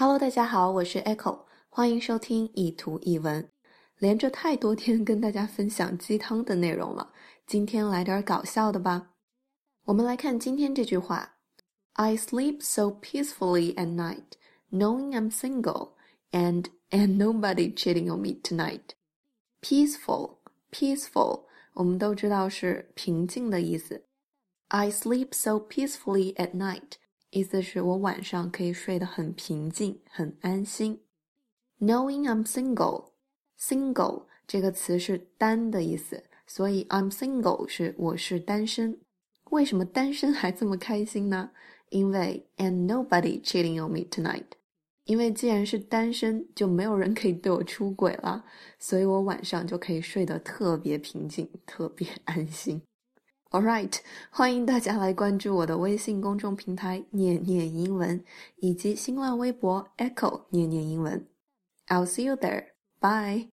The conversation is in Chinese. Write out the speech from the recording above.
Hello，大家好，我是 Echo，欢迎收听一图一文。连着太多天跟大家分享鸡汤的内容了，今天来点搞笑的吧。我们来看今天这句话：I sleep so peacefully at night, knowing I'm single and and nobody cheating on me tonight. Peaceful, peaceful，我们都知道是平静的意思。I sleep so peacefully at night，意思是我晚上可以睡得很平静、很安心。Knowing I'm single，single 这个词是单的意思，所以 I'm single 是我是单身。为什么单身还这么开心呢？因为 and nobody cheating on me tonight。因为既然是单身，就没有人可以对我出轨了，所以我晚上就可以睡得特别平静、特别安心。All right，欢迎大家来关注我的微信公众平台“念念英文”以及新浪微博 “Echo 念念英文”。I'll see you there. Bye.